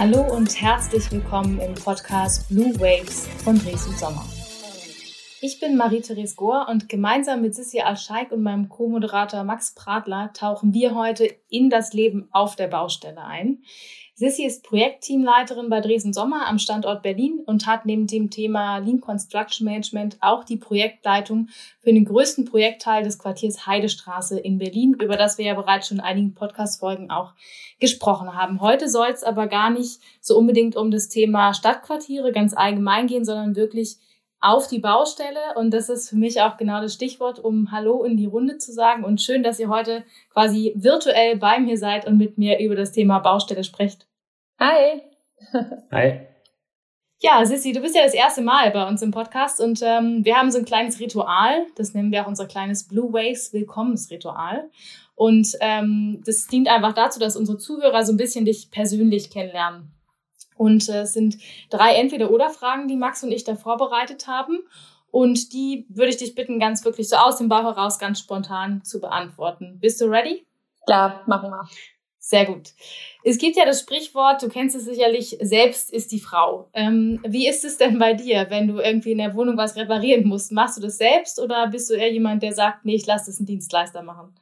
Hallo und herzlich willkommen im Podcast Blue Waves von Dresden Sommer. Ich bin Marie-Therese Gohr und gemeinsam mit Sissi Alscheik und meinem Co-Moderator Max Pradler tauchen wir heute in das Leben auf der Baustelle ein. Sissi ist Projektteamleiterin bei Dresden Sommer am Standort Berlin und hat neben dem Thema Lean Construction Management auch die Projektleitung für den größten Projektteil des Quartiers Heidestraße in Berlin, über das wir ja bereits schon in einigen Podcast-Folgen auch gesprochen haben. Heute soll es aber gar nicht so unbedingt um das Thema Stadtquartiere ganz allgemein gehen, sondern wirklich auf die Baustelle. Und das ist für mich auch genau das Stichwort, um Hallo in die Runde zu sagen. Und schön, dass ihr heute quasi virtuell bei mir seid und mit mir über das Thema Baustelle sprecht. Hi. Hi. Ja, Sissi, du bist ja das erste Mal bei uns im Podcast und ähm, wir haben so ein kleines Ritual, das nennen wir auch unser kleines Blue Waves Willkommensritual. Und ähm, das dient einfach dazu, dass unsere Zuhörer so ein bisschen dich persönlich kennenlernen. Und äh, es sind drei Entweder-Oder-Fragen, die Max und ich da vorbereitet haben. Und die würde ich dich bitten, ganz wirklich so aus dem Bauch heraus ganz spontan zu beantworten. Bist du ready? Klar, machen wir. Sehr gut. Es gibt ja das Sprichwort, du kennst es sicherlich, selbst ist die Frau. Ähm, wie ist es denn bei dir, wenn du irgendwie in der Wohnung was reparieren musst? Machst du das selbst oder bist du eher jemand, der sagt, nee, ich lasse das einen Dienstleister machen?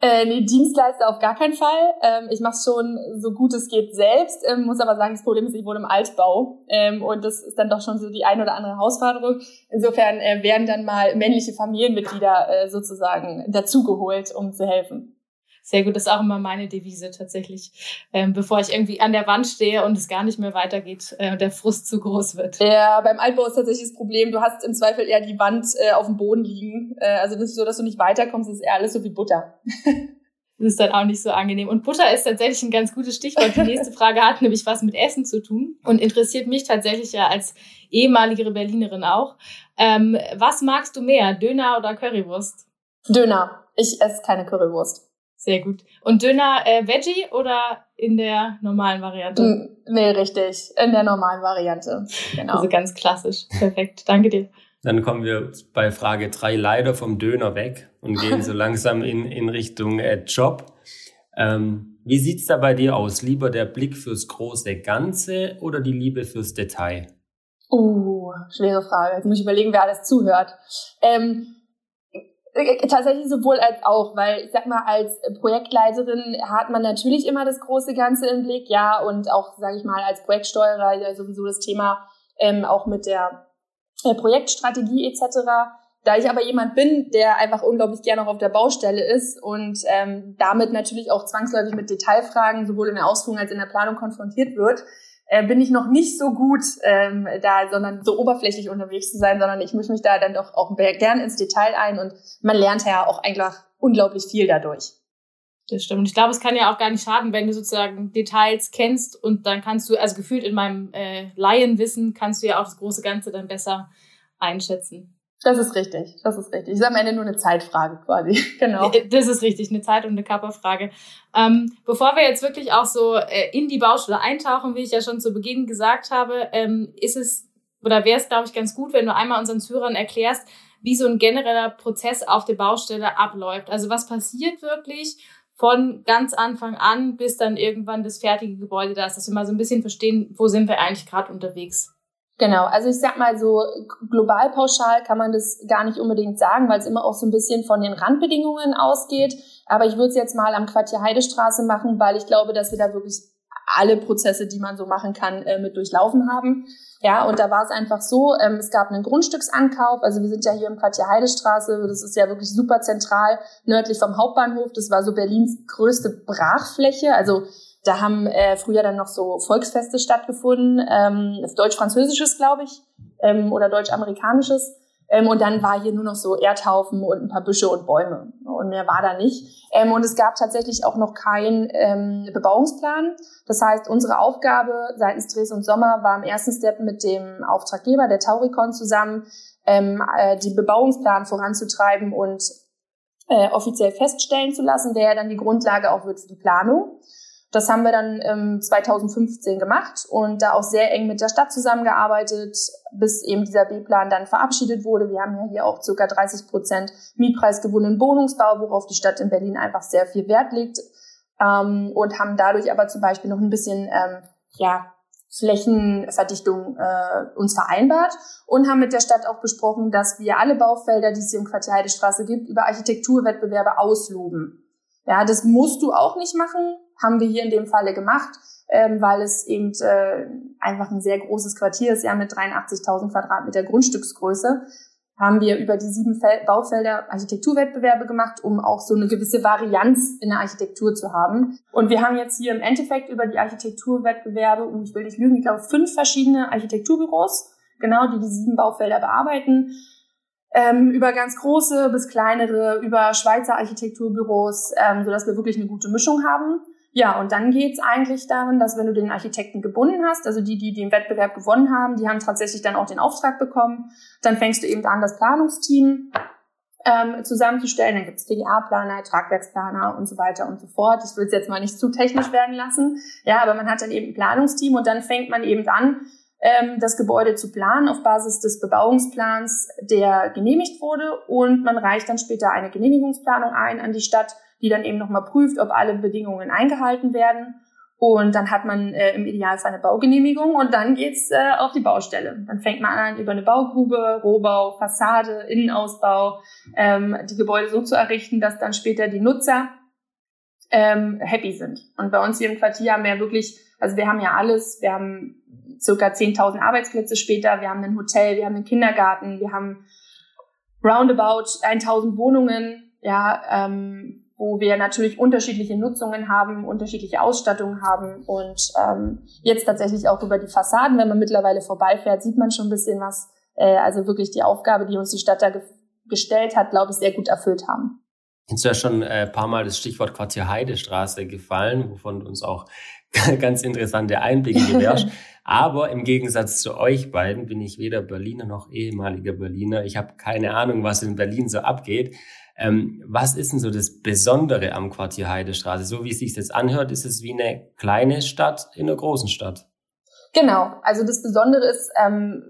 Äh, nee, Dienstleister auf gar keinen Fall. Ähm, ich mache schon so gut es geht selbst, ähm, muss aber sagen, das Problem ist, ich wohne im Altbau ähm, und das ist dann doch schon so die ein oder andere Herausforderung. Insofern äh, werden dann mal männliche Familienmitglieder äh, sozusagen dazugeholt, um zu helfen. Sehr gut, das ist auch immer meine Devise tatsächlich, ähm, bevor ich irgendwie an der Wand stehe und es gar nicht mehr weitergeht äh, und der Frust zu groß wird. Ja, beim Altbau ist tatsächlich das Problem, du hast im Zweifel eher die Wand äh, auf dem Boden liegen. Äh, also das ist so, dass du nicht weiterkommst, das ist eher alles so wie Butter. Das ist dann auch nicht so angenehm. Und Butter ist tatsächlich ein ganz gutes Stichwort. Die nächste Frage hat nämlich was mit Essen zu tun und interessiert mich tatsächlich ja als ehemalige Berlinerin auch. Ähm, was magst du mehr, Döner oder Currywurst? Döner. Ich esse keine Currywurst. Sehr gut. Und Döner äh, Veggie oder in der normalen Variante? Nee, richtig. In der normalen Variante. Genau. Also ganz klassisch. Perfekt. Danke dir. Dann kommen wir bei Frage drei leider vom Döner weg und gehen so langsam in, in Richtung äh, Job. Ähm, wie sieht's da bei dir aus? Lieber der Blick fürs große Ganze oder die Liebe fürs Detail? Uh, schwere Frage. Jetzt muss ich überlegen, wer alles zuhört. Ähm, äh, tatsächlich sowohl als auch, weil ich sag mal, als Projektleiterin hat man natürlich immer das große Ganze im Blick, ja, und auch, sage ich mal, als Projektsteuerer ja sowieso das Thema ähm, auch mit der äh, Projektstrategie etc. Da ich aber jemand bin, der einfach unglaublich gerne auch auf der Baustelle ist und ähm, damit natürlich auch zwangsläufig mit Detailfragen sowohl in der Ausführung als in der Planung konfrontiert wird, äh, bin ich noch nicht so gut ähm, da, sondern so oberflächlich unterwegs zu sein, sondern ich mische mich da dann doch auch gern ins Detail ein und man lernt ja auch einfach unglaublich viel dadurch. Das stimmt. Ich glaube, es kann ja auch gar nicht schaden, wenn du sozusagen Details kennst und dann kannst du, also gefühlt in meinem äh, Laienwissen, kannst du ja auch das große Ganze dann besser einschätzen. Das ist richtig, das ist richtig. ist am Ende nur eine Zeitfrage quasi, genau. Das ist richtig, eine Zeit- und eine Körperfrage. Ähm, bevor wir jetzt wirklich auch so äh, in die Baustelle eintauchen, wie ich ja schon zu Beginn gesagt habe, ähm, ist es oder wäre es, glaube ich, ganz gut, wenn du einmal unseren Zuhörern erklärst, wie so ein genereller Prozess auf der Baustelle abläuft. Also was passiert wirklich von ganz Anfang an bis dann irgendwann das fertige Gebäude da ist, dass wir mal so ein bisschen verstehen, wo sind wir eigentlich gerade unterwegs. Genau, also ich sag mal so, global pauschal kann man das gar nicht unbedingt sagen, weil es immer auch so ein bisschen von den Randbedingungen ausgeht. Aber ich würde es jetzt mal am Quartier Heidestraße machen, weil ich glaube, dass wir da wirklich alle Prozesse, die man so machen kann, äh, mit durchlaufen haben. Ja, und da war es einfach so, ähm, es gab einen Grundstücksankauf, also wir sind ja hier im Quartier Heidestraße, das ist ja wirklich super zentral, nördlich vom Hauptbahnhof, das war so Berlins größte Brachfläche, also da haben äh, früher dann noch so Volksfeste stattgefunden, ähm, deutsch-französisches, glaube ich, ähm, oder deutsch-amerikanisches. Ähm, und dann war hier nur noch so Erdhaufen und ein paar Büsche und Bäume. Und mehr war da nicht. Ähm, und es gab tatsächlich auch noch keinen ähm, Bebauungsplan. Das heißt, unsere Aufgabe seitens Dres und Sommer war im ersten Step mit dem Auftraggeber, der Tauricon, zusammen ähm, äh, die Bebauungsplan voranzutreiben und äh, offiziell feststellen zu lassen, der ja dann die Grundlage auch wird für die Planung. Das haben wir dann ähm, 2015 gemacht und da auch sehr eng mit der Stadt zusammengearbeitet, bis eben dieser B-Plan dann verabschiedet wurde. Wir haben ja hier auch circa 30 Prozent mietpreisgewonnenen Wohnungsbau, worauf die Stadt in Berlin einfach sehr viel Wert legt ähm, und haben dadurch aber zum Beispiel noch ein bisschen ähm, ja, Flächenverdichtung äh, uns vereinbart und haben mit der Stadt auch besprochen, dass wir alle Baufelder, die es hier im Quartier Heidestraße gibt, über Architekturwettbewerbe ausloben. Ja, das musst du auch nicht machen, haben wir hier in dem Falle gemacht, ähm, weil es eben äh, einfach ein sehr großes Quartier ist, ja mit 83.000 Quadratmeter Grundstücksgröße haben wir über die sieben Fel Baufelder Architekturwettbewerbe gemacht, um auch so eine gewisse Varianz in der Architektur zu haben. Und wir haben jetzt hier im Endeffekt über die Architekturwettbewerbe, und ich will nicht lügen, ich glaube fünf verschiedene Architekturbüros, genau, die die sieben Baufelder bearbeiten. Ähm, über ganz große bis kleinere, über Schweizer Architekturbüros, ähm, sodass wir wirklich eine gute Mischung haben. Ja, und dann geht's eigentlich darin, dass wenn du den Architekten gebunden hast, also die, die den Wettbewerb gewonnen haben, die haben tatsächlich dann auch den Auftrag bekommen, dann fängst du eben an, das Planungsteam ähm, zusammenzustellen. Dann gibt's TGA-Planer, Tragwerksplaner und so weiter und so fort. Ich will es jetzt mal nicht zu technisch werden lassen. Ja, aber man hat dann eben ein Planungsteam und dann fängt man eben an, ähm, das Gebäude zu planen auf Basis des Bebauungsplans, der genehmigt wurde. Und man reicht dann später eine Genehmigungsplanung ein an die Stadt die dann eben nochmal prüft, ob alle Bedingungen eingehalten werden. Und dann hat man äh, im Idealfall eine Baugenehmigung und dann geht's äh, auf die Baustelle. Dann fängt man an, über eine Baugrube, Rohbau, Fassade, Innenausbau, ähm, die Gebäude so zu errichten, dass dann später die Nutzer ähm, happy sind. Und bei uns hier im Quartier haben wir wirklich, also wir haben ja alles, wir haben circa 10.000 Arbeitsplätze später, wir haben ein Hotel, wir haben einen Kindergarten, wir haben roundabout 1.000 Wohnungen, ja, ähm, wo wir natürlich unterschiedliche Nutzungen haben, unterschiedliche Ausstattungen haben und ähm, jetzt tatsächlich auch über die Fassaden, wenn man mittlerweile vorbeifährt, sieht man schon ein bisschen was. Äh, also wirklich die Aufgabe, die uns die Stadt da ge gestellt hat, glaube ich, sehr gut erfüllt haben. Jetzt ja schon ein äh, paar Mal das Stichwort Quartier Heidestraße gefallen, wovon uns auch ganz interessante Einblicke gewährst. Aber im Gegensatz zu euch beiden bin ich weder Berliner noch ehemaliger Berliner. Ich habe keine Ahnung, was in Berlin so abgeht. Ähm, was ist denn so das Besondere am Quartier Heidestraße? So wie es sich jetzt anhört, ist es wie eine kleine Stadt in einer großen Stadt. Genau, also das Besondere ist, ähm,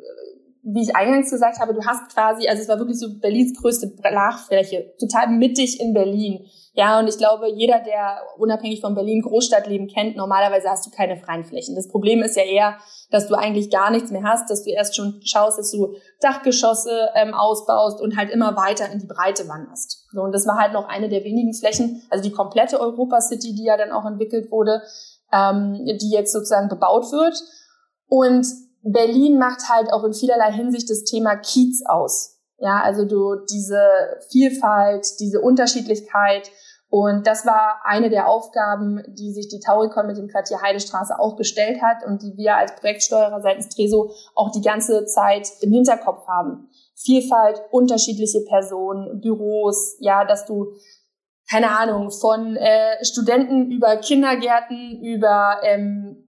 wie ich eingangs gesagt habe, du hast quasi, also es war wirklich so Berlins größte Brachfläche, total mittig in Berlin. Ja, und ich glaube, jeder, der unabhängig von Berlin Großstadtleben kennt, normalerweise hast du keine freien Flächen. Das Problem ist ja eher, dass du eigentlich gar nichts mehr hast, dass du erst schon schaust, dass du Dachgeschosse ähm, ausbaust und halt immer weiter in die Breite wanderst. So, und das war halt noch eine der wenigen Flächen, also die komplette Europa City, die ja dann auch entwickelt wurde, ähm, die jetzt sozusagen bebaut wird. Und Berlin macht halt auch in vielerlei Hinsicht das Thema Kiez aus. Ja, also du diese Vielfalt, diese Unterschiedlichkeit. Und das war eine der Aufgaben, die sich die Tauricon mit dem Quartier Heidestraße auch gestellt hat und die wir als Projektsteuerer seitens Treso auch die ganze Zeit im Hinterkopf haben. Vielfalt, unterschiedliche Personen, Büros, ja, dass du keine Ahnung, von äh, Studenten über Kindergärten, über ähm,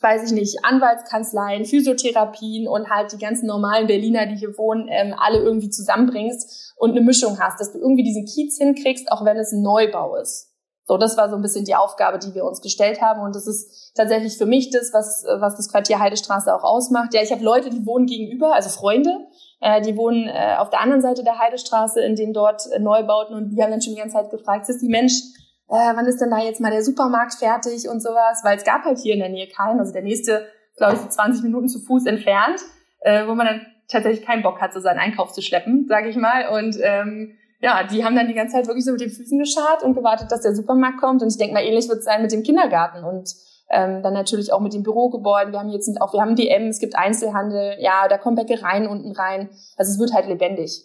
weiß ich nicht, Anwaltskanzleien, Physiotherapien und halt die ganzen normalen Berliner, die hier wohnen, ähm, alle irgendwie zusammenbringst und eine Mischung hast, dass du irgendwie diesen Kiez hinkriegst, auch wenn es ein Neubau ist. So, das war so ein bisschen die Aufgabe, die wir uns gestellt haben. Und das ist tatsächlich für mich das, was, was das Quartier Heidestraße auch ausmacht. Ja, ich habe Leute, die wohnen gegenüber, also Freunde, äh, die wohnen äh, auf der anderen Seite der Heidestraße in den dort äh, Neubauten und die haben dann schon die ganze Zeit gefragt, ist die Mensch, äh, wann ist denn da jetzt mal der Supermarkt fertig und sowas, weil es gab halt hier in der Nähe keinen. Also der nächste, glaube ich, so 20 Minuten zu Fuß entfernt, äh, wo man dann tatsächlich keinen Bock hat, so seinen Einkauf zu schleppen, sage ich mal. Und ähm, ja, die haben dann die ganze Zeit wirklich so mit den Füßen geschart und gewartet, dass der Supermarkt kommt. Und ich denke mal, ähnlich wird es sein mit dem Kindergarten und ähm, dann natürlich auch mit den Bürogebäuden. Wir haben jetzt auch, wir haben DM, es gibt Einzelhandel, ja, da kommen Bäckereien unten rein. Also es wird halt lebendig.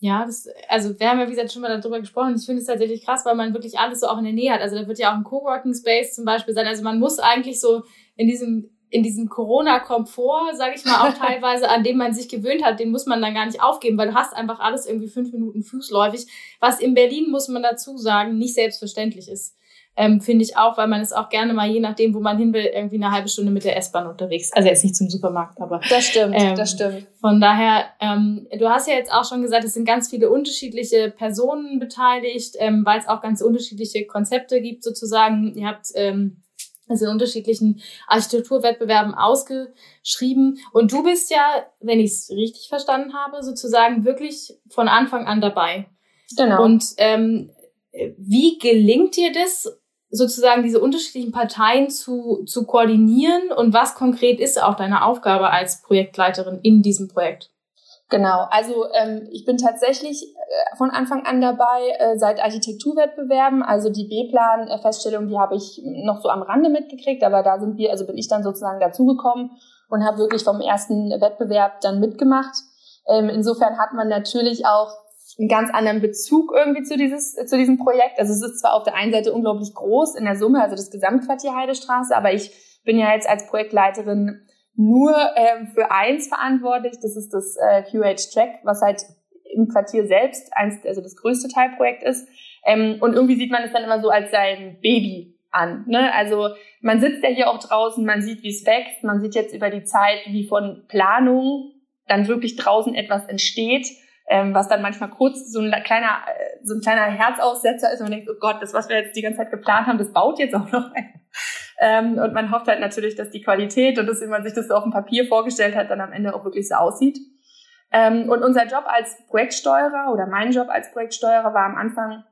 Ja, das, also wir haben ja, wie gesagt, schon mal darüber gesprochen. Ich finde es tatsächlich krass, weil man wirklich alles so auch in der Nähe hat. Also da wird ja auch ein Coworking Space zum Beispiel sein. Also man muss eigentlich so in diesem in diesem Corona-Komfort, sage ich mal, auch teilweise, an dem man sich gewöhnt hat, den muss man dann gar nicht aufgeben, weil du hast einfach alles irgendwie fünf Minuten fußläufig, was in Berlin, muss man dazu sagen, nicht selbstverständlich ist ähm, finde ich auch, weil man ist auch gerne mal, je nachdem, wo man hin will, irgendwie eine halbe Stunde mit der S-Bahn unterwegs. Also jetzt nicht zum Supermarkt, aber. Das stimmt, ähm, das stimmt. Von daher, ähm, du hast ja jetzt auch schon gesagt, es sind ganz viele unterschiedliche Personen beteiligt, ähm, weil es auch ganz unterschiedliche Konzepte gibt sozusagen. Ihr habt ähm, also in unterschiedlichen Architekturwettbewerben ausgeschrieben. Und du bist ja, wenn ich es richtig verstanden habe, sozusagen wirklich von Anfang an dabei. Genau. Und ähm, wie gelingt dir das, sozusagen diese unterschiedlichen Parteien zu, zu koordinieren und was konkret ist auch deine Aufgabe als Projektleiterin in diesem Projekt? Genau, also ähm, ich bin tatsächlich äh, von Anfang an dabei äh, seit Architekturwettbewerben. Also die B-Plan-Feststellung, die habe ich noch so am Rande mitgekriegt, aber da sind wir, also bin ich dann sozusagen dazugekommen und habe wirklich vom ersten Wettbewerb dann mitgemacht. Ähm, insofern hat man natürlich auch einen ganz anderen Bezug irgendwie zu dieses zu diesem Projekt. Also es ist zwar auf der einen Seite unglaublich groß in der Summe, also das Gesamtquartier Heidestraße, aber ich bin ja jetzt als Projektleiterin nur ähm, für eins verantwortlich. Das ist das äh, QH Track, was halt im Quartier selbst eins, also das größte Teilprojekt ist. Ähm, und irgendwie sieht man es dann immer so als sein Baby an. Ne? Also man sitzt ja hier auch draußen, man sieht, wie es wächst, man sieht jetzt über die Zeit, wie von Planung dann wirklich draußen etwas entsteht, ähm, was dann manchmal kurz so ein kleiner, äh, so ein kleiner Herzaussetzer ist und man denkt, oh Gott, das, was wir jetzt die ganze Zeit geplant haben, das baut jetzt auch noch ein. Ähm, und man hofft halt natürlich, dass die Qualität und das, wie man sich das so auf dem Papier vorgestellt hat, dann am Ende auch wirklich so aussieht. Ähm, und unser Job als Projektsteuerer oder mein Job als Projektsteuerer war am Anfang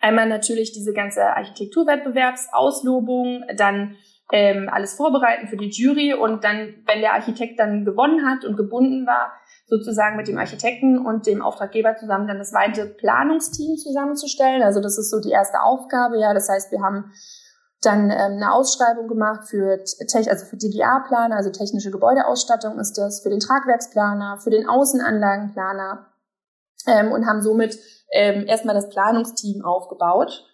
einmal natürlich diese ganze Architekturwettbewerbsauslobung, dann ähm, alles vorbereiten für die Jury und dann, wenn der Architekt dann gewonnen hat und gebunden war, sozusagen mit dem Architekten und dem Auftraggeber zusammen dann das weite Planungsteam zusammenzustellen. Also das ist so die erste Aufgabe. Ja, das heißt, wir haben dann ähm, eine Ausschreibung gemacht für, also für DGA-Planer, also technische Gebäudeausstattung ist das, für den Tragwerksplaner, für den Außenanlagenplaner ähm, und haben somit ähm, erstmal das Planungsteam aufgebaut.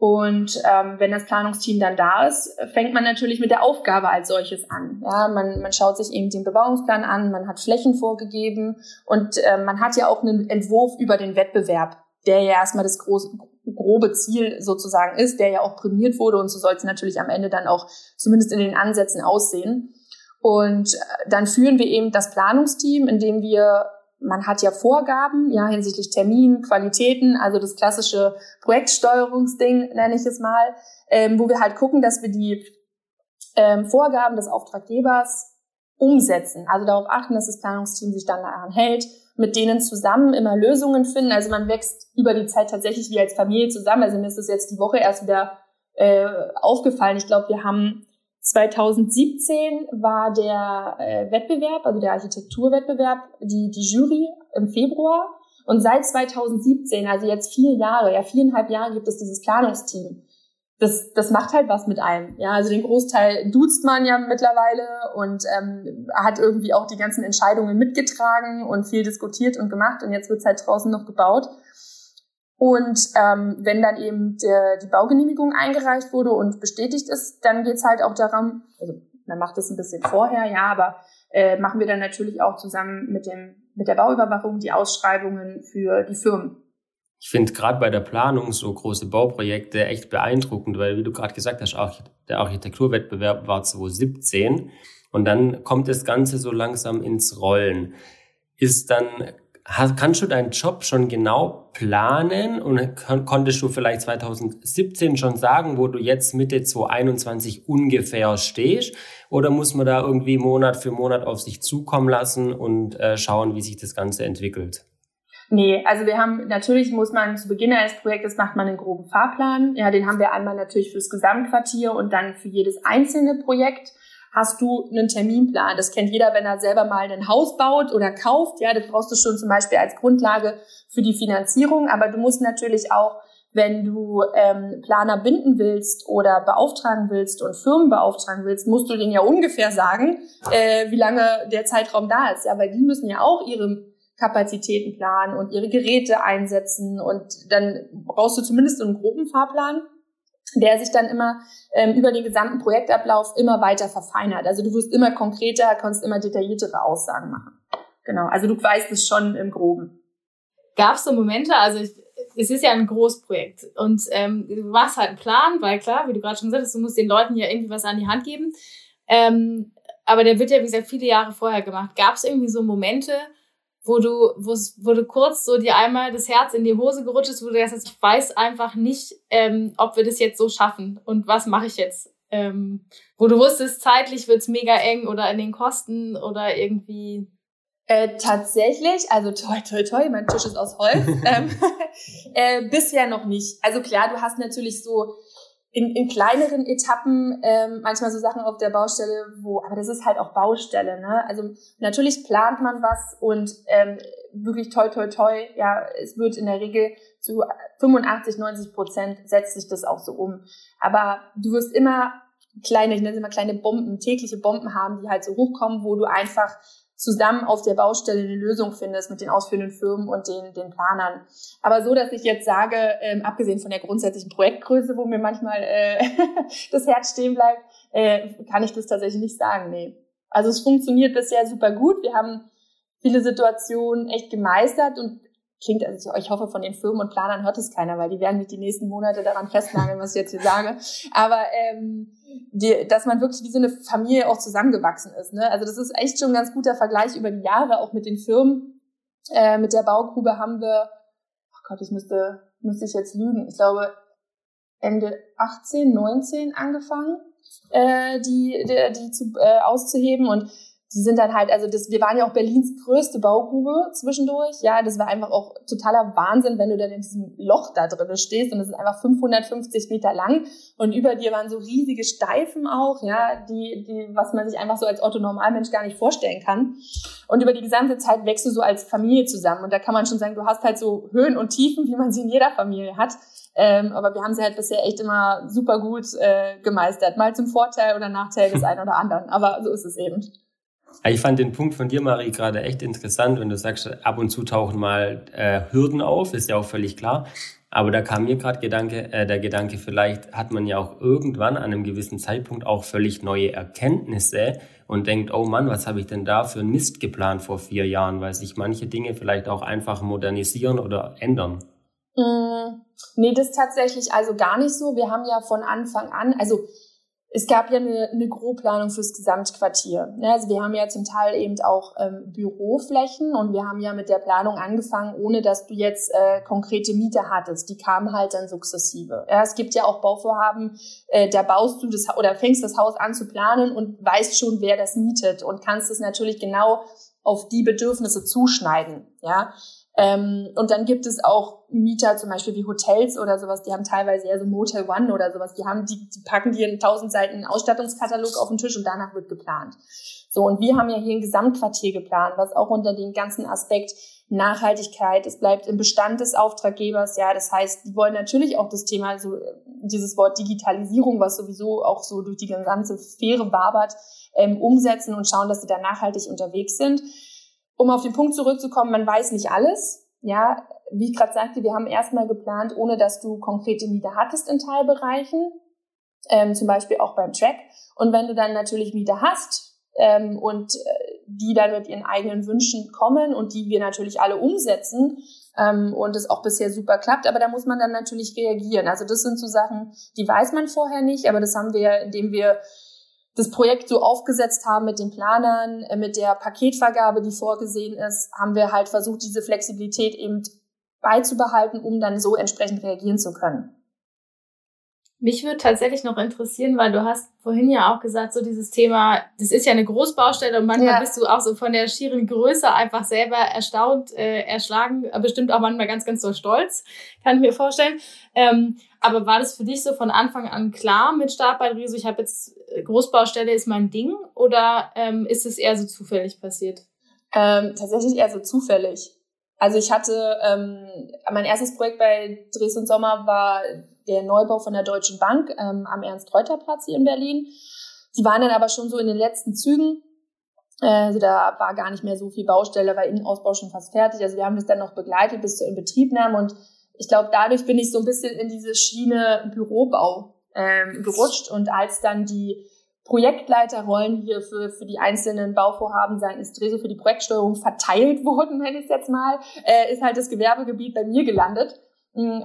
Und ähm, wenn das Planungsteam dann da ist, fängt man natürlich mit der Aufgabe als solches an. Ja, man, man schaut sich eben den Bebauungsplan an, man hat Flächen vorgegeben und äh, man hat ja auch einen Entwurf über den Wettbewerb, der ja erstmal das große, grobe Ziel sozusagen ist, der ja auch prämiert wurde und so soll es natürlich am Ende dann auch zumindest in den Ansätzen aussehen. Und äh, dann führen wir eben das Planungsteam, indem wir, man hat ja Vorgaben, ja, hinsichtlich Termin, Qualitäten, also das klassische Projektsteuerungsding, nenne ich es mal, ähm, wo wir halt gucken, dass wir die ähm, Vorgaben des Auftraggebers umsetzen. Also darauf achten, dass das Planungsteam sich dann daran hält mit denen zusammen immer Lösungen finden. Also man wächst über die Zeit tatsächlich wie als Familie zusammen. Also mir ist das jetzt die Woche erst wieder äh, aufgefallen. Ich glaube, wir haben 2017 war der äh, Wettbewerb, also der Architekturwettbewerb, die, die Jury im Februar. Und seit 2017, also jetzt vier Jahre, ja viereinhalb Jahre gibt es dieses Planungsteam das, das macht halt was mit einem. Ja, also den Großteil duzt man ja mittlerweile und ähm, hat irgendwie auch die ganzen Entscheidungen mitgetragen und viel diskutiert und gemacht und jetzt wird's halt draußen noch gebaut. Und ähm, wenn dann eben der, die Baugenehmigung eingereicht wurde und bestätigt ist, dann geht's halt auch darum, also man macht das ein bisschen vorher, ja, aber äh, machen wir dann natürlich auch zusammen mit dem mit der Bauüberwachung die Ausschreibungen für die Firmen. Ich finde gerade bei der Planung so große Bauprojekte echt beeindruckend, weil wie du gerade gesagt hast, der Architekturwettbewerb war 2017 und dann kommt das Ganze so langsam ins Rollen. Ist dann kannst du deinen Job schon genau planen und konntest du vielleicht 2017 schon sagen, wo du jetzt Mitte 2021 ungefähr stehst? Oder muss man da irgendwie Monat für Monat auf sich zukommen lassen und äh, schauen, wie sich das Ganze entwickelt? Nee, also wir haben, natürlich muss man zu Beginn eines Projektes macht man einen groben Fahrplan. Ja, den haben wir einmal natürlich fürs Gesamtquartier und dann für jedes einzelne Projekt hast du einen Terminplan. Das kennt jeder, wenn er selber mal ein Haus baut oder kauft. Ja, das brauchst du schon zum Beispiel als Grundlage für die Finanzierung. Aber du musst natürlich auch, wenn du ähm, Planer binden willst oder beauftragen willst und Firmen beauftragen willst, musst du denen ja ungefähr sagen, äh, wie lange der Zeitraum da ist. Ja, weil die müssen ja auch ihre Kapazitäten planen und ihre Geräte einsetzen und dann brauchst du zumindest einen groben Fahrplan, der sich dann immer ähm, über den gesamten Projektablauf immer weiter verfeinert. Also du wirst immer konkreter, kannst immer detailliertere Aussagen machen. Genau, also du weißt es schon im Groben. Gab es so Momente, also ich, es ist ja ein Großprojekt und ähm, du machst halt einen Plan, weil klar, wie du gerade schon gesagt hast, du musst den Leuten ja irgendwie was an die Hand geben. Ähm, aber der wird ja, wie gesagt, viele Jahre vorher gemacht. Gab es irgendwie so Momente, wo du, wo du kurz so dir einmal das Herz in die Hose gerutscht ist, wo du gesagt ich weiß einfach nicht, ähm, ob wir das jetzt so schaffen und was mache ich jetzt? Ähm, wo du wusstest, zeitlich wird's mega eng oder in den Kosten oder irgendwie. Äh, tatsächlich, also toi, toi, toi, mein Tisch ist aus Holz. ähm, äh, bisher noch nicht. Also klar, du hast natürlich so in, in kleineren Etappen ähm, manchmal so Sachen auf der Baustelle, wo, aber das ist halt auch Baustelle, ne? Also natürlich plant man was und ähm, wirklich toi toi toi, ja, es wird in der Regel zu 85, 90 Prozent setzt sich das auch so um. Aber du wirst immer kleine, ich nenne es immer kleine Bomben, tägliche Bomben haben, die halt so hochkommen, wo du einfach zusammen auf der Baustelle eine Lösung findest mit den ausführenden Firmen und den, den Planern. Aber so, dass ich jetzt sage, ähm, abgesehen von der grundsätzlichen Projektgröße, wo mir manchmal äh, das Herz stehen bleibt, äh, kann ich das tatsächlich nicht sagen. Nee. Also es funktioniert bisher super gut. Wir haben viele Situationen echt gemeistert und klingt, also ich hoffe, von den Firmen und Planern hört es keiner, weil die werden mich die nächsten Monate daran festnageln, was ich jetzt hier sage. Aber ähm, die, dass man wirklich wie so eine Familie auch zusammengewachsen ist. Ne? Also das ist echt schon ein ganz guter Vergleich über die Jahre, auch mit den Firmen. Äh, mit der Baugrube haben wir, oh Gott, ich müsste, müsste ich jetzt lügen, ich glaube Ende 18, 19 angefangen, äh, die, die, die zu, äh, auszuheben und die sind dann halt, also das, wir waren ja auch Berlins größte Baugrube zwischendurch. Ja, das war einfach auch totaler Wahnsinn, wenn du dann in diesem Loch da drin stehst und es ist einfach 550 Meter lang und über dir waren so riesige Steifen auch, ja, die, die, was man sich einfach so als Otto Normalmensch gar nicht vorstellen kann. Und über die gesamte Zeit wächst du so als Familie zusammen und da kann man schon sagen, du hast halt so Höhen und Tiefen, wie man sie in jeder Familie hat. Ähm, aber wir haben sie halt bisher echt immer super gut äh, gemeistert. Mal zum Vorteil oder Nachteil des einen oder anderen. Aber so ist es eben. Ich fand den Punkt von dir, Marie, gerade echt interessant, wenn du sagst, ab und zu tauchen mal äh, Hürden auf, ist ja auch völlig klar. Aber da kam mir gerade Gedanke, äh, der Gedanke, vielleicht hat man ja auch irgendwann an einem gewissen Zeitpunkt auch völlig neue Erkenntnisse und denkt, oh Mann, was habe ich denn da für Mist geplant vor vier Jahren, weil sich manche Dinge vielleicht auch einfach modernisieren oder ändern. Mm, nee, das tatsächlich also gar nicht so. Wir haben ja von Anfang an, also es gab ja eine, eine Grobplanung fürs Gesamtquartier. Ja, also wir haben ja zum Teil eben auch ähm, Büroflächen und wir haben ja mit der Planung angefangen, ohne dass du jetzt äh, konkrete Mieter hattest. Die kamen halt dann sukzessive. Ja, es gibt ja auch Bauvorhaben, äh, da baust du das oder fängst das Haus an zu planen und weißt schon, wer das mietet und kannst es natürlich genau auf die Bedürfnisse zuschneiden. Ja, ähm, und dann gibt es auch Mieter, zum Beispiel wie Hotels oder sowas, die haben teilweise eher so Motel One oder sowas, die haben, die, die packen dir einen tausend Seiten Ausstattungskatalog auf den Tisch und danach wird geplant. So, und wir haben ja hier ein Gesamtquartier geplant, was auch unter den ganzen Aspekt Nachhaltigkeit, es bleibt im Bestand des Auftraggebers, ja, das heißt, die wollen natürlich auch das Thema, so dieses Wort Digitalisierung, was sowieso auch so durch die ganze Sphäre wabert, ähm, umsetzen und schauen, dass sie da nachhaltig unterwegs sind um auf den Punkt zurückzukommen, man weiß nicht alles. Ja, wie ich gerade sagte, wir haben erstmal geplant, ohne dass du konkrete Mieter hattest in Teilbereichen, ähm, zum Beispiel auch beim Track. Und wenn du dann natürlich Mieter hast ähm, und äh, die dann mit ihren eigenen Wünschen kommen und die wir natürlich alle umsetzen ähm, und es auch bisher super klappt, aber da muss man dann natürlich reagieren. Also das sind so Sachen, die weiß man vorher nicht, aber das haben wir, indem wir das Projekt so aufgesetzt haben mit den Planern, äh, mit der Paketvergabe, die vorgesehen ist, haben wir halt versucht, diese Flexibilität eben beizubehalten, um dann so entsprechend reagieren zu können. Mich würde tatsächlich noch interessieren, weil du hast vorhin ja auch gesagt, so dieses Thema, das ist ja eine Großbaustelle und manchmal ja. bist du auch so von der schieren Größe einfach selber erstaunt, äh, erschlagen, bestimmt auch manchmal ganz, ganz so stolz, kann ich mir vorstellen. Ähm, aber war das für dich so von Anfang an klar mit Start bei Riso, ich habe jetzt äh, Großbaustelle ist mein Ding oder ähm, ist es eher so zufällig passiert? Ähm, tatsächlich eher so zufällig. Also ich hatte ähm, mein erstes Projekt bei Dresden Sommer war der Neubau von der Deutschen Bank ähm, am Ernst-Reuter-Platz hier in Berlin. Die waren dann aber schon so in den letzten Zügen. Äh, also da war gar nicht mehr so viel Baustelle, war Innenausbau schon fast fertig. Also wir haben das dann noch begleitet bis zur Inbetriebnahme und ich glaube, dadurch bin ich so ein bisschen in diese Schiene Bürobau ähm, gerutscht und als dann die Projektleiterrollen hier für, für die einzelnen Bauvorhaben seitens Dreso für die Projektsteuerung verteilt wurden, nenne ich es jetzt mal, äh, ist halt das Gewerbegebiet bei mir gelandet,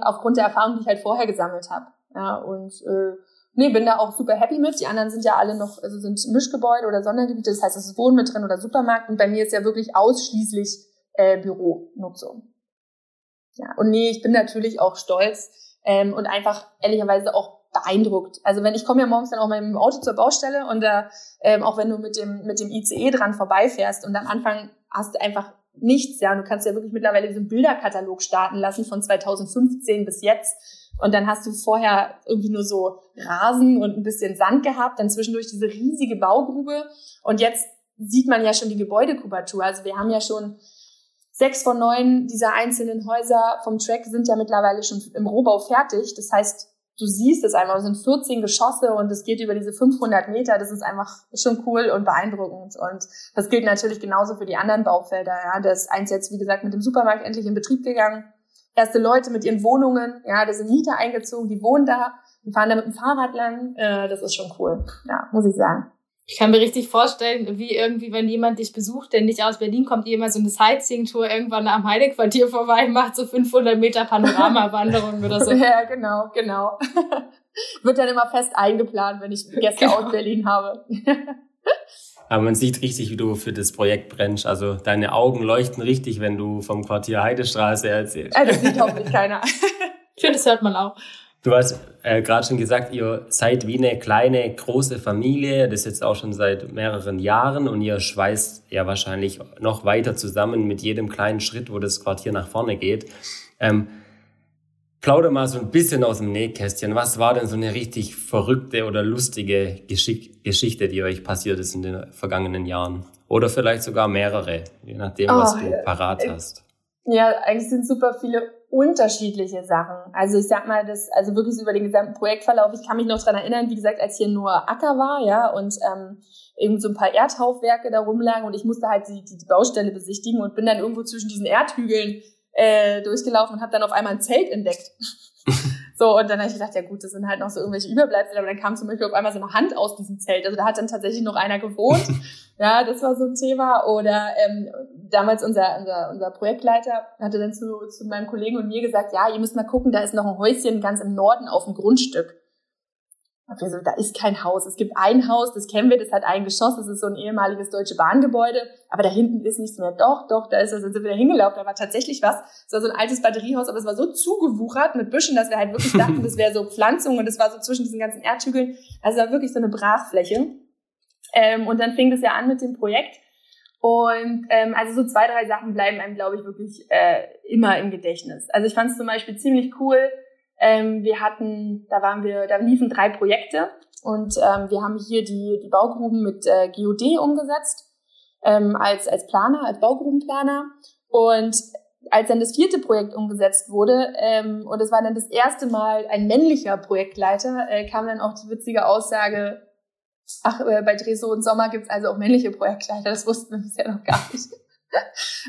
aufgrund der Erfahrung, die ich halt vorher gesammelt habe. Ja, und äh, nee, bin da auch super happy mit. Die anderen sind ja alle noch, also sind Mischgebäude oder Sondergebiete, das heißt, es ist Wohnen mit drin oder Supermarkt und bei mir ist ja wirklich ausschließlich äh, Büronutzung. Ja, und nee, ich bin natürlich auch stolz ähm, und einfach ehrlicherweise auch beeindruckt. Also wenn ich komme ja morgens dann auch mal im Auto zur Baustelle und da ähm, auch wenn du mit dem mit dem ICE dran vorbeifährst und am Anfang hast du einfach nichts, ja, und du kannst ja wirklich mittlerweile diesen Bilderkatalog starten lassen von 2015 bis jetzt Und dann hast du vorher irgendwie nur so Rasen und ein bisschen Sand gehabt, dann zwischendurch diese riesige Baugrube. Und jetzt sieht man ja schon die Gebäudekubatur. Also wir haben ja schon sechs von neun dieser einzelnen Häuser vom Track sind ja mittlerweile schon im Rohbau fertig. Das heißt, du siehst es einfach, es sind 14 Geschosse und es geht über diese 500 Meter. Das ist einfach schon cool und beeindruckend. Und das gilt natürlich genauso für die anderen Baufelder. Ja, das ist eins jetzt, wie gesagt, mit dem Supermarkt endlich in Betrieb gegangen. Erste Leute mit ihren Wohnungen, ja, da sind Mieter eingezogen, die wohnen da, die fahren da mit dem Fahrrad lang. Äh, das ist schon cool, ja, muss ich sagen. Ich kann mir richtig vorstellen, wie irgendwie, wenn jemand dich besucht, der nicht aus Berlin kommt, die immer so eine Sightseeing-Tour irgendwann am Heidequartier vorbei macht, so 500 Meter Panoramawanderung oder so. Ja, genau, genau. Wird dann immer fest eingeplant, wenn ich Gäste genau. aus Berlin habe. Aber man sieht richtig, wie du für das Projekt brennst. Also deine Augen leuchten richtig, wenn du vom Quartier Heidestraße erzählst. Also das sieht hoffentlich keiner. Ich finde, das hört man auch. Du hast äh, gerade schon gesagt, ihr seid wie eine kleine, große Familie. Das jetzt auch schon seit mehreren Jahren und ihr schweißt ja wahrscheinlich noch weiter zusammen mit jedem kleinen Schritt, wo das Quartier nach vorne geht. Ähm, plauder mal so ein bisschen aus dem Nähkästchen. Was war denn so eine richtig verrückte oder lustige Geschick Geschichte, die euch passiert ist in den vergangenen Jahren? Oder vielleicht sogar mehrere, je nachdem, oh, was du parat hast. Ja, eigentlich sind super viele unterschiedliche Sachen. Also ich sag mal, das, also wirklich über den gesamten Projektverlauf, ich kann mich noch dran erinnern, wie gesagt, als hier nur Acker war, ja, und ähm, eben so ein paar Erdhaufwerke da rumlagen und ich musste halt die, die, die Baustelle besichtigen und bin dann irgendwo zwischen diesen Erdhügeln äh, durchgelaufen und habe dann auf einmal ein Zelt entdeckt. So, und dann habe ich gedacht, ja gut, das sind halt noch so irgendwelche Überbleibsel, aber dann kam zum Beispiel auf einmal so eine Hand aus diesem Zelt. Also da hat dann tatsächlich noch einer gewohnt. ja, das war so ein Thema. Oder ähm, damals unser, unser, unser Projektleiter hatte dann zu, zu meinem Kollegen und mir gesagt, ja, ihr müsst mal gucken, da ist noch ein Häuschen ganz im Norden auf dem Grundstück. Und wir so, da ist kein Haus. Es gibt ein Haus, das kennen wir, das hat ein Geschoss, das ist so ein ehemaliges Deutsche Bahngebäude, aber da hinten ist nichts mehr. Doch, doch, da ist das, sind wir wieder hingelaufen, da war tatsächlich was. Es war so ein altes Batteriehaus, aber es war so zugewuchert mit Büschen, dass wir halt wirklich dachten, das wäre so Pflanzung und es war so zwischen diesen ganzen Erdhügeln. Also es war wirklich so eine Brachfläche. Ähm, und dann fing das ja an mit dem Projekt. Und ähm, also so zwei, drei Sachen bleiben einem, glaube ich, wirklich äh, immer im Gedächtnis. Also ich fand es zum Beispiel ziemlich cool, ähm, wir hatten, da waren wir, da liefen drei Projekte und ähm, wir haben hier die, die Baugruben mit äh, GOD umgesetzt ähm, als, als Planer, als Baugrubenplaner. Und als dann das vierte Projekt umgesetzt wurde, ähm, und es war dann das erste Mal ein männlicher Projektleiter, äh, kam dann auch die witzige Aussage, ach, äh, bei Dreso und Sommer gibt's also auch männliche Projektleiter, das wussten wir bisher noch gar nicht.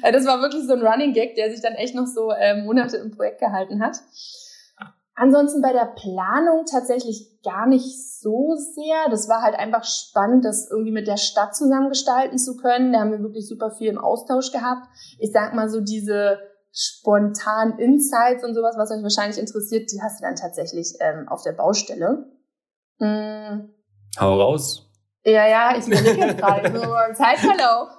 Das war wirklich so ein Running Gag, der sich dann echt noch so äh, Monate im Projekt gehalten hat. Ansonsten bei der Planung tatsächlich gar nicht so sehr. Das war halt einfach spannend, das irgendwie mit der Stadt zusammengestalten zu können. Da haben wir wirklich super viel im Austausch gehabt. Ich sag mal so diese spontanen Insights und sowas, was euch wahrscheinlich interessiert, die hast du dann tatsächlich ähm, auf der Baustelle. Hm. Hau raus. Ja, ja, ich überlege gerade so Zeitverlauf.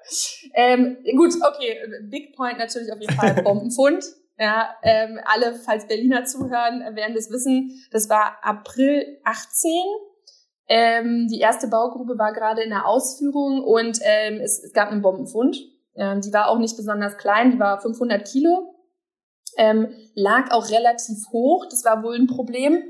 ähm, gut, okay, Big Point natürlich auf jeden Fall Bombenfund. Ja, ähm, alle, falls Berliner zuhören, werden das wissen. Das war April 18. Ähm, die erste Baugrube war gerade in der Ausführung und ähm, es, es gab einen Bombenfund. Ähm, die war auch nicht besonders klein, die war 500 Kilo. Ähm, lag auch relativ hoch, das war wohl ein Problem.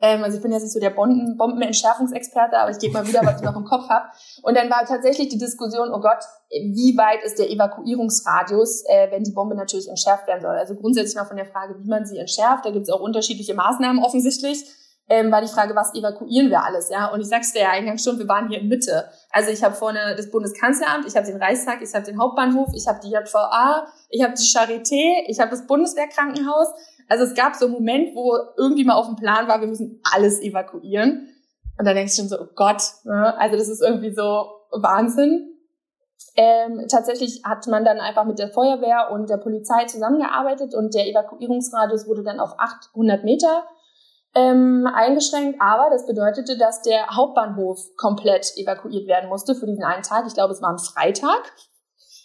Ähm, also ich bin jetzt nicht so der Bomben Bombenentschärfungsexperte, aber ich gebe mal wieder, was ich noch im Kopf habe. Und dann war tatsächlich die Diskussion, oh Gott, wie weit ist der Evakuierungsradius, äh, wenn die Bombe natürlich entschärft werden soll. Also grundsätzlich mal von der Frage, wie man sie entschärft. Da gibt es auch unterschiedliche Maßnahmen offensichtlich. Ähm, war die Frage, was evakuieren wir alles, ja? Und ich sag's dir ja eingangs schon, wir waren hier in Mitte. Also ich habe vorne das Bundeskanzleramt, ich habe den Reichstag, ich habe den Hauptbahnhof, ich habe die JVA, ich habe die Charité, ich habe das Bundeswehrkrankenhaus. Also es gab so einen Moment, wo irgendwie mal auf dem Plan war, wir müssen alles evakuieren. Und dann denkst du schon so, oh Gott, ne? also das ist irgendwie so Wahnsinn. Ähm, tatsächlich hat man dann einfach mit der Feuerwehr und der Polizei zusammengearbeitet und der Evakuierungsradius wurde dann auf 800 Meter ähm, eingeschränkt. Aber das bedeutete, dass der Hauptbahnhof komplett evakuiert werden musste für diesen einen Tag. Ich glaube, es war ein Freitag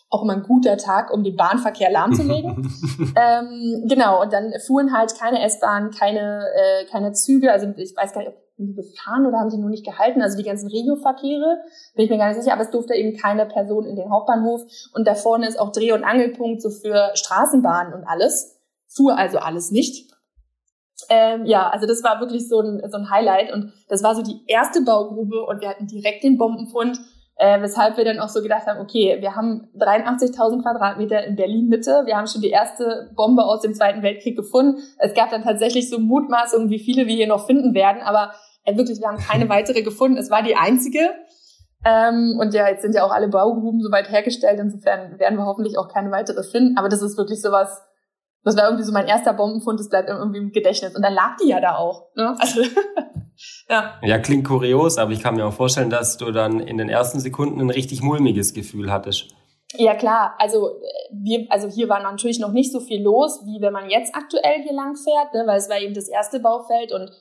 auch immer ein guter Tag, um den Bahnverkehr lahmzulegen. ähm, genau, und dann fuhren halt keine S-Bahn, keine, äh, keine Züge, also ich weiß gar nicht, ob die gefahren oder haben sie nur nicht gehalten, also die ganzen Regioverkehre, bin ich mir gar nicht sicher, aber es durfte eben keine Person in den Hauptbahnhof. Und da vorne ist auch Dreh- und Angelpunkt so für Straßenbahnen und alles, fuhr also alles nicht. Ähm, ja, also das war wirklich so ein, so ein Highlight. Und das war so die erste Baugrube und wir hatten direkt den Bombenfund, äh, weshalb wir dann auch so gedacht haben, okay, wir haben 83.000 Quadratmeter in Berlin Mitte, wir haben schon die erste Bombe aus dem Zweiten Weltkrieg gefunden. Es gab dann tatsächlich so Mutmaßungen, wie viele wir hier noch finden werden, aber äh, wirklich, wir haben keine weitere gefunden. Es war die einzige. Ähm, und ja, jetzt sind ja auch alle Baugruben soweit hergestellt, insofern werden wir hoffentlich auch keine weitere finden. Aber das ist wirklich sowas, das war irgendwie so mein erster Bombenfund, das bleibt irgendwie im Gedächtnis. Und dann lag die ja da auch. Ne? Also, ja. ja, klingt kurios, aber ich kann mir auch vorstellen, dass du dann in den ersten Sekunden ein richtig mulmiges Gefühl hattest. Ja klar, also wir, also hier war natürlich noch nicht so viel los, wie wenn man jetzt aktuell hier lang fährt, ne, weil es war eben das erste Baufeld und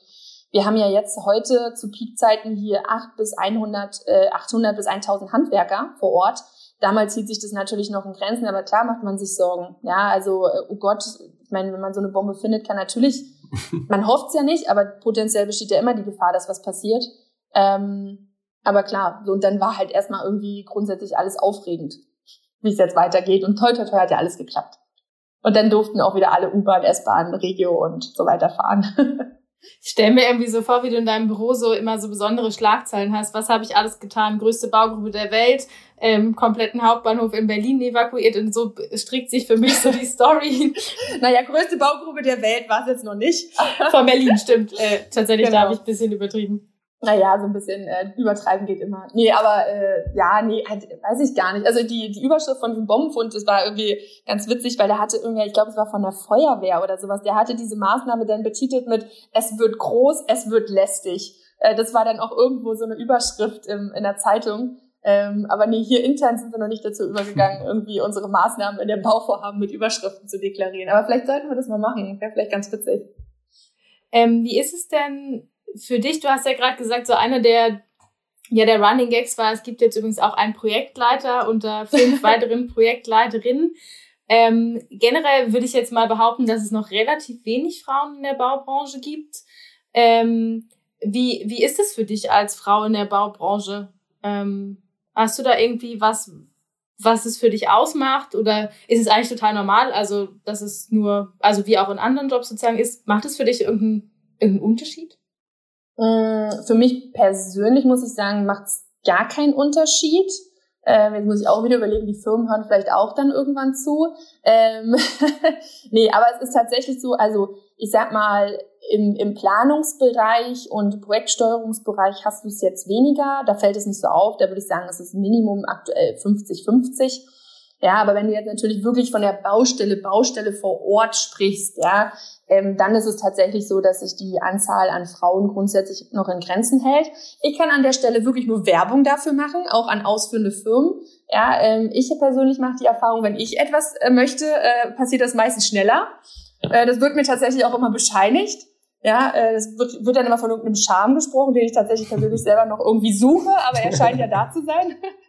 wir haben ja jetzt heute zu Peakzeiten hier 8 bis 100, äh, 800 bis 1000 Handwerker vor Ort. Damals hielt sich das natürlich noch in Grenzen, aber klar macht man sich Sorgen. Ja, also, äh, oh Gott, ich meine, wenn man so eine Bombe findet, kann natürlich, man hofft es ja nicht, aber potenziell besteht ja immer die Gefahr, dass was passiert. Ähm, aber klar, so, und dann war halt erstmal irgendwie grundsätzlich alles aufregend, wie es jetzt weitergeht. Und toll, toll, toll hat ja alles geklappt. Und dann durften auch wieder alle U-Bahn, S-Bahn, Regio und so weiter fahren. Ich stelle mir irgendwie so vor, wie du in deinem Büro so immer so besondere Schlagzeilen hast. Was habe ich alles getan? Größte Baugruppe der Welt, ähm, kompletten Hauptbahnhof in Berlin evakuiert und so strickt sich für mich so die Story. naja, größte Baugruppe der Welt war es jetzt noch nicht. Von Berlin, stimmt. Äh, tatsächlich, genau. da habe ich ein bisschen übertrieben. Naja, so ein bisschen äh, übertreiben geht immer. Nee, aber äh, ja, nee, halt, weiß ich gar nicht. Also die, die Überschrift von diesem Bombenfund, das war irgendwie ganz witzig, weil der hatte irgendwie, ich glaube, es war von der Feuerwehr oder sowas, der hatte diese Maßnahme dann betitelt mit Es wird groß, es wird lästig. Äh, das war dann auch irgendwo so eine Überschrift im, in der Zeitung. Ähm, aber nee, hier intern sind wir noch nicht dazu übergegangen, irgendwie unsere Maßnahmen in dem Bauvorhaben mit Überschriften zu deklarieren. Aber vielleicht sollten wir das mal machen. Wäre vielleicht ganz witzig. Ähm, wie ist es denn für dich, du hast ja gerade gesagt, so einer der, ja, der Running Gags war, es gibt jetzt übrigens auch einen Projektleiter unter fünf weiteren Projektleiterinnen. Ähm, generell würde ich jetzt mal behaupten, dass es noch relativ wenig Frauen in der Baubranche gibt. Ähm, wie, wie ist es für dich als Frau in der Baubranche? Ähm, hast du da irgendwie was, was es für dich ausmacht? Oder ist es eigentlich total normal? Also, dass es nur, also wie auch in anderen Jobs sozusagen ist, macht es für dich irgendeinen, irgendeinen Unterschied? Mm, für mich persönlich muss ich sagen, macht es gar keinen Unterschied. Ähm, jetzt muss ich auch wieder überlegen, die Firmen hören vielleicht auch dann irgendwann zu. Ähm nee, aber es ist tatsächlich so, also ich sag mal, im, im Planungsbereich und Projektsteuerungsbereich hast du es jetzt weniger, da fällt es nicht so auf, da würde ich sagen, es ist Minimum aktuell 50-50. Ja, aber wenn du jetzt natürlich wirklich von der Baustelle, Baustelle vor Ort sprichst, ja, ähm, dann ist es tatsächlich so, dass sich die Anzahl an Frauen grundsätzlich noch in Grenzen hält. Ich kann an der Stelle wirklich nur Werbung dafür machen, auch an ausführende Firmen. Ja, ähm, ich persönlich mache die Erfahrung, wenn ich etwas äh, möchte, äh, passiert das meistens schneller. Äh, das wird mir tatsächlich auch immer bescheinigt. Ja, äh, das wird, wird dann immer von irgendeinem Charme gesprochen, den ich tatsächlich persönlich selber noch irgendwie suche, aber er scheint ja da zu sein.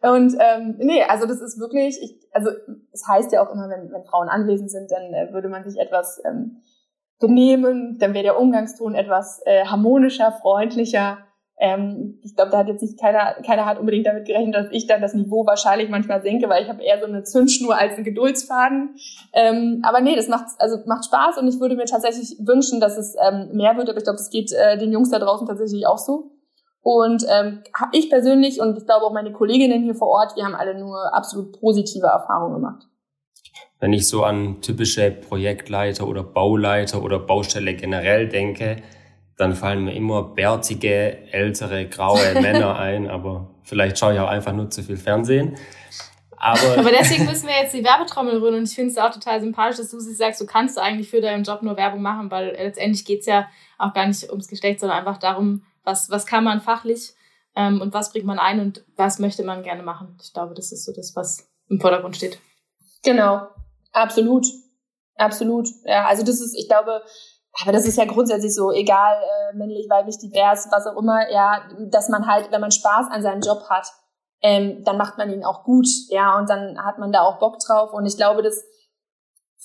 Und ähm, nee, also das ist wirklich, ich, also es heißt ja auch immer, wenn, wenn Frauen anwesend sind, dann äh, würde man sich etwas ähm, benehmen, dann wäre der Umgangston etwas äh, harmonischer, freundlicher. Ähm, ich glaube, da hat jetzt nicht keiner, keiner hat unbedingt damit gerechnet, dass ich dann das Niveau wahrscheinlich manchmal senke, weil ich habe eher so eine Zündschnur als einen Geduldsfaden. Ähm, aber nee, das macht also macht Spaß und ich würde mir tatsächlich wünschen, dass es ähm, mehr wird. Aber ich glaube, das geht äh, den Jungs da draußen tatsächlich auch so. Und ähm, ich persönlich und ich glaube auch meine Kolleginnen hier vor Ort, wir haben alle nur absolut positive Erfahrungen gemacht. Wenn ich so an typische Projektleiter oder Bauleiter oder Baustelle generell denke, dann fallen mir immer bärtige, ältere, graue Männer ein, aber vielleicht schaue ich auch einfach nur zu viel Fernsehen. Aber, aber deswegen müssen wir jetzt die Werbetrommel rühren und ich finde es auch total sympathisch, dass du sie sagst, du kannst eigentlich für deinen Job nur Werbung machen, weil letztendlich geht's ja auch gar nicht ums Geschlecht, sondern einfach darum, was, was kann man fachlich ähm, und was bringt man ein und was möchte man gerne machen. Ich glaube, das ist so das, was im Vordergrund steht. Genau, absolut, absolut. Ja, also das ist, ich glaube, aber das ist ja grundsätzlich so, egal äh, männlich, weiblich, divers, was auch immer, ja, dass man halt, wenn man Spaß an seinem Job hat, ähm, dann macht man ihn auch gut, ja, und dann hat man da auch Bock drauf. Und ich glaube, das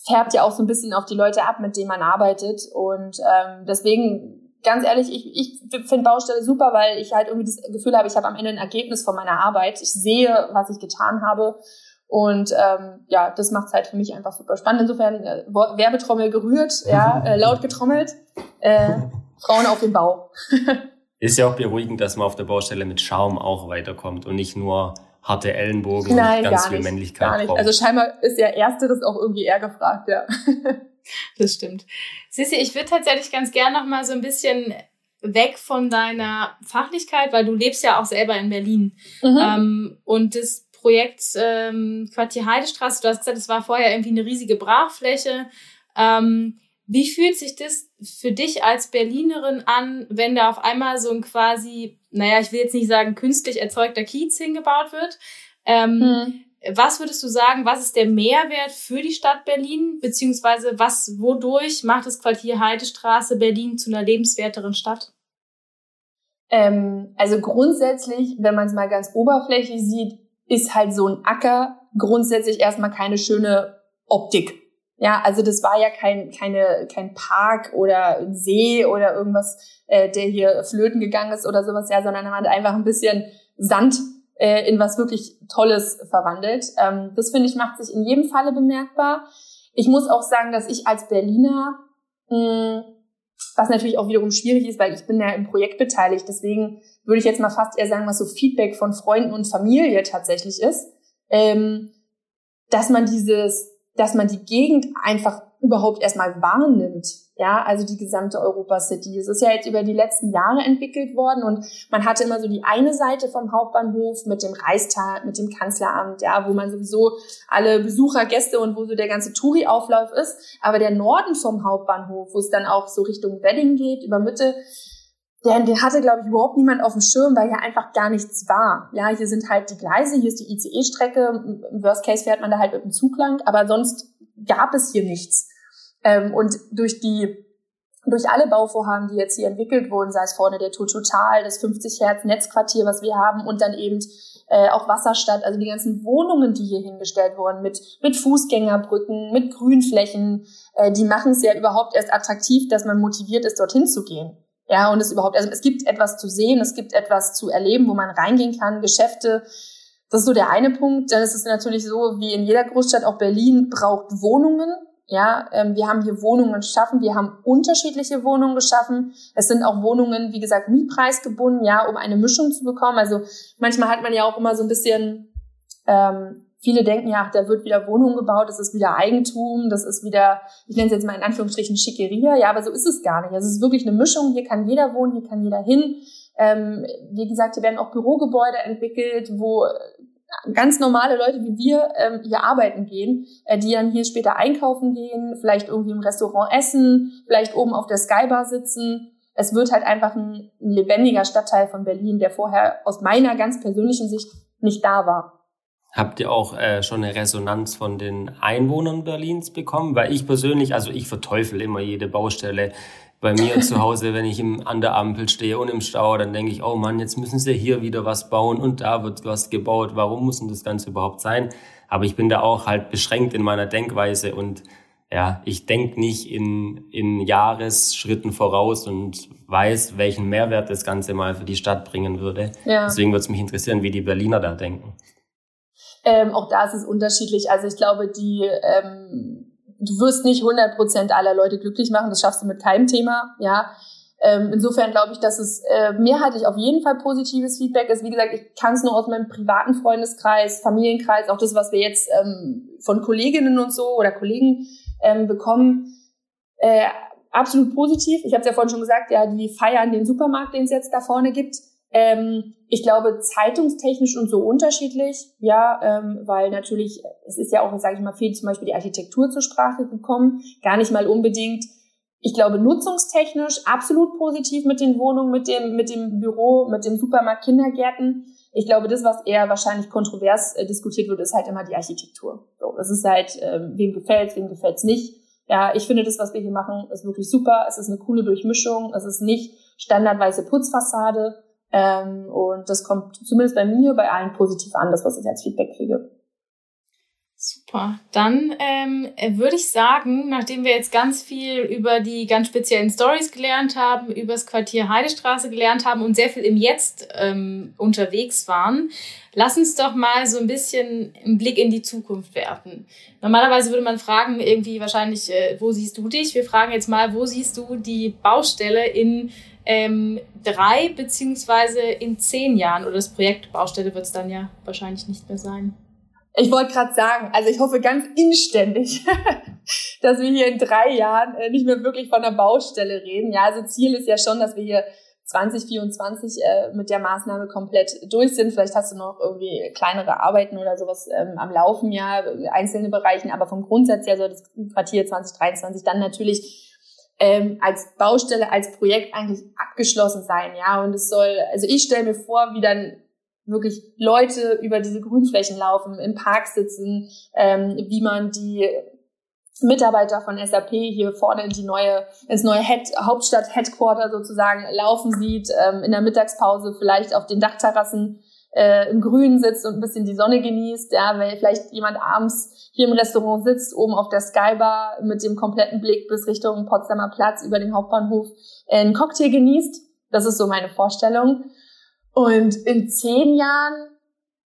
färbt ja auch so ein bisschen auf die Leute ab, mit denen man arbeitet. Und ähm, deswegen ganz ehrlich, ich, ich finde Baustelle super, weil ich halt irgendwie das Gefühl habe, ich habe am Ende ein Ergebnis von meiner Arbeit. Ich sehe, was ich getan habe. Und ähm, ja, das macht es halt für mich einfach super spannend. Insofern äh, Werbetrommel gerührt, ja, äh, laut getrommelt, äh, Frauen auf dem Bau. Ist ja auch beruhigend, dass man auf der Baustelle mit Charme auch weiterkommt und nicht nur harte Ellenbogen Nein, und ganz viel nicht, Männlichkeit Gar nicht. braucht. Also scheinbar ist ja Ersteres auch irgendwie eher gefragt, ja. Das stimmt. Sissi, ich würde tatsächlich ganz gern noch mal so ein bisschen weg von deiner Fachlichkeit, weil du lebst ja auch selber in Berlin. Mhm. Ähm, und das Projekt ähm, Quartier Heidestraße, du hast gesagt, es war vorher irgendwie eine riesige Brachfläche. Ähm, wie fühlt sich das für dich als Berlinerin an, wenn da auf einmal so ein quasi, naja, ich will jetzt nicht sagen künstlich erzeugter Kiez hingebaut wird? Ähm, Mhm. Was würdest du sagen, was ist der Mehrwert für die Stadt Berlin, beziehungsweise was, wodurch macht das Quartier Heidestraße Berlin zu einer lebenswerteren Stadt? Ähm, also grundsätzlich, wenn man es mal ganz oberflächlich sieht, ist halt so ein Acker grundsätzlich erstmal keine schöne Optik. Ja, also das war ja kein, keine, kein Park oder See oder irgendwas, äh, der hier flöten gegangen ist oder sowas, ja, sondern man hat einfach ein bisschen Sand äh, in was wirklich Tolles verwandelt. Ähm, das finde ich macht sich in jedem Falle bemerkbar. Ich muss auch sagen, dass ich als Berliner mh, was natürlich auch wiederum schwierig ist, weil ich bin ja im Projekt beteiligt. Deswegen würde ich jetzt mal fast eher sagen, was so Feedback von Freunden und Familie tatsächlich ist, ähm, dass man dieses, dass man die Gegend einfach überhaupt erstmal wahrnimmt. Ja, also die gesamte Europa City. Es ist ja jetzt über die letzten Jahre entwickelt worden und man hatte immer so die eine Seite vom Hauptbahnhof mit dem Reichstag, mit dem Kanzleramt, ja, wo man sowieso alle Besucher, Gäste und wo so der ganze Touri-Auflauf ist. Aber der Norden vom Hauptbahnhof, wo es dann auch so Richtung Wedding geht, über Mitte, den, den hatte, glaube ich, überhaupt niemand auf dem Schirm, weil hier einfach gar nichts war. Ja, hier sind halt die Gleise, hier ist die ICE-Strecke. Im Worst Case fährt man da halt mit dem Zug lang, aber sonst gab es hier nichts. Ähm, und durch die, durch alle Bauvorhaben, die jetzt hier entwickelt wurden, sei es vorne der Total, das 50 Hertz Netzquartier, was wir haben, und dann eben äh, auch Wasserstadt, also die ganzen Wohnungen, die hier hingestellt wurden, mit, mit Fußgängerbrücken, mit Grünflächen, äh, die machen es ja überhaupt erst attraktiv, dass man motiviert ist, dorthin zu gehen. Ja, und es überhaupt, also es gibt etwas zu sehen, es gibt etwas zu erleben, wo man reingehen kann, Geschäfte. Das ist so der eine Punkt. Dann ist es natürlich so, wie in jeder Großstadt, auch Berlin braucht Wohnungen. Ja, ähm, wir haben hier Wohnungen geschaffen, wir haben unterschiedliche Wohnungen geschaffen. Es sind auch Wohnungen, wie gesagt, mietpreisgebunden, ja, um eine Mischung zu bekommen. Also manchmal hat man ja auch immer so ein bisschen, ähm, viele denken ja, ach, da wird wieder Wohnung gebaut, das ist wieder Eigentum, das ist wieder, ich nenne es jetzt mal in Anführungsstrichen Schickeria, ja, aber so ist es gar nicht. Also es ist wirklich eine Mischung, hier kann jeder wohnen, hier kann jeder hin. Ähm, wie gesagt, hier werden auch Bürogebäude entwickelt, wo ganz normale Leute wie wir ähm, hier arbeiten gehen, äh, die dann hier später einkaufen gehen, vielleicht irgendwie im Restaurant essen, vielleicht oben auf der Skybar sitzen. Es wird halt einfach ein, ein lebendiger Stadtteil von Berlin, der vorher aus meiner ganz persönlichen Sicht nicht da war. Habt ihr auch äh, schon eine Resonanz von den Einwohnern Berlins bekommen? Weil ich persönlich, also ich verteufel immer jede Baustelle. Bei mir zu Hause, wenn ich im, an der Ampel stehe und im Stau, dann denke ich, oh Mann, jetzt müssen sie hier wieder was bauen und da wird was gebaut. Warum muss denn das Ganze überhaupt sein? Aber ich bin da auch halt beschränkt in meiner Denkweise und ja, ich denke nicht in, in Jahresschritten voraus und weiß, welchen Mehrwert das Ganze mal für die Stadt bringen würde. Ja. Deswegen würde es mich interessieren, wie die Berliner da denken. Ähm, auch da ist es unterschiedlich. Also ich glaube, die ähm, du wirst nicht 100% aller Leute glücklich machen. Das schaffst du mit keinem Thema. Ja. Ähm, insofern glaube ich, dass es äh, mehrheitlich auf jeden Fall positives Feedback ist. Wie gesagt, ich kann es nur aus meinem privaten Freundeskreis, Familienkreis, auch das, was wir jetzt ähm, von Kolleginnen und so oder Kollegen ähm, bekommen. Äh, absolut positiv. Ich habe es ja vorhin schon gesagt, ja, die feiern den Supermarkt, den es jetzt da vorne gibt. Ähm, ich glaube, zeitungstechnisch und so unterschiedlich, ja, ähm, weil natürlich, es ist ja auch, sage ich mal, viel zum Beispiel die Architektur zur Sprache gekommen, gar nicht mal unbedingt. Ich glaube, nutzungstechnisch absolut positiv mit den Wohnungen, mit dem, mit dem Büro, mit dem Supermarkt, Kindergärten. Ich glaube, das, was eher wahrscheinlich kontrovers äh, diskutiert wird, ist halt immer die Architektur. So, das ist halt, ähm, wem gefällt's, wem gefällt's nicht. Ja, ich finde das, was wir hier machen, ist wirklich super. Es ist eine coole Durchmischung. Es ist nicht standardweise Putzfassade. Ähm, und das kommt zumindest bei mir bei allen positiv an, das, was ich als Feedback kriege. Super. Dann ähm, würde ich sagen, nachdem wir jetzt ganz viel über die ganz speziellen Stories gelernt haben, über das Quartier Heidestraße gelernt haben und sehr viel im Jetzt ähm, unterwegs waren, lass uns doch mal so ein bisschen einen Blick in die Zukunft werfen. Normalerweise würde man fragen, irgendwie wahrscheinlich, äh, wo siehst du dich? Wir fragen jetzt mal, wo siehst du die Baustelle in ähm, drei beziehungsweise in zehn Jahren? Oder das Projekt Baustelle wird es dann ja wahrscheinlich nicht mehr sein. Ich wollte gerade sagen, also ich hoffe ganz inständig, dass wir hier in drei Jahren äh, nicht mehr wirklich von der Baustelle reden. Ja, also Ziel ist ja schon, dass wir hier 2024 äh, mit der Maßnahme komplett durch sind. Vielleicht hast du noch irgendwie kleinere Arbeiten oder sowas ähm, am Laufen, ja, einzelne Bereichen, aber vom Grundsatz her soll das Quartier 2023 dann natürlich ähm, als Baustelle, als Projekt eigentlich abgeschlossen sein, ja. Und es soll, also ich stelle mir vor, wie dann wirklich Leute über diese Grünflächen laufen, im Park sitzen, ähm, wie man die Mitarbeiter von SAP hier vorne in die neue, ins neue Head, Hauptstadt-Headquarter sozusagen laufen sieht, ähm, in der Mittagspause vielleicht auf den Dachterrassen äh, im Grün sitzt und ein bisschen die Sonne genießt, ja, weil vielleicht jemand abends hier im Restaurant sitzt, oben auf der Skybar mit dem kompletten Blick bis Richtung Potsdamer Platz über den Hauptbahnhof äh, einen Cocktail genießt. Das ist so meine Vorstellung. Und in zehn Jahren,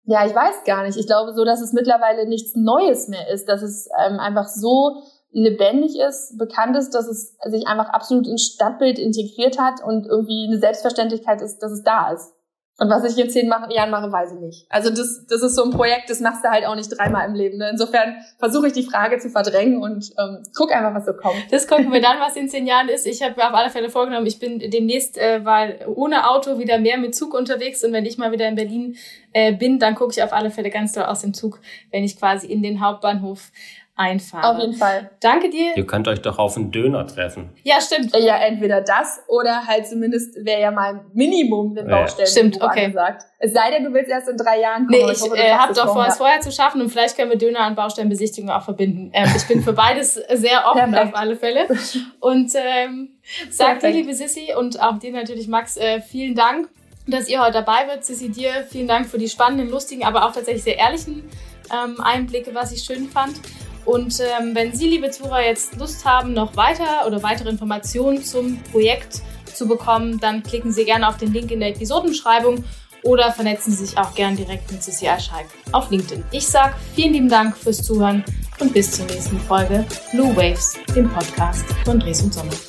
ja, ich weiß gar nicht. Ich glaube so, dass es mittlerweile nichts Neues mehr ist, dass es ähm, einfach so lebendig ist, bekannt ist, dass es sich einfach absolut ins Stadtbild integriert hat und irgendwie eine Selbstverständlichkeit ist, dass es da ist. Und was ich in zehn Jahren mache, weiß ich nicht. Also das, das ist so ein Projekt, das machst du halt auch nicht dreimal im Leben. Ne? Insofern versuche ich die Frage zu verdrängen und ähm, guck einfach, was so kommt. Das gucken wir dann, was in zehn Jahren ist. Ich habe auf alle Fälle vorgenommen, ich bin demnächst äh, weil ohne Auto wieder mehr mit Zug unterwegs und wenn ich mal wieder in Berlin äh, bin, dann gucke ich auf alle Fälle ganz doll aus dem Zug, wenn ich quasi in den Hauptbahnhof einfahre. Auf jeden Fall. Danke dir. Ihr könnt euch doch auf einen Döner treffen. Ja, stimmt. Ja, entweder das oder halt zumindest wäre ja mal Minimum den Baustellen ja. Stimmt, okay. angesagt. Es sei denn, du willst erst in drei Jahren kommen. Nee, ich, ich äh, habe doch vor, es vorher zu schaffen und vielleicht können wir Döner und Baustellenbesichtigung auch verbinden. Ähm, ich bin für beides sehr offen auf alle Fälle. Und ähm, sag dir, liebe Sissi und auch dir natürlich, Max, äh, vielen Dank, dass ihr heute dabei wird. Sissi, dir vielen Dank für die spannenden, lustigen, aber auch tatsächlich sehr ehrlichen ähm, Einblicke, was ich schön fand. Und ähm, wenn Sie, liebe Zuhörer, jetzt Lust haben, noch weiter oder weitere Informationen zum Projekt zu bekommen, dann klicken Sie gerne auf den Link in der Episodenbeschreibung oder vernetzen Sie sich auch gerne direkt mit CCI Schalk auf LinkedIn. Ich sage vielen lieben Dank fürs Zuhören und bis zur nächsten Folge Blue Waves, dem Podcast von Dres und Sommer.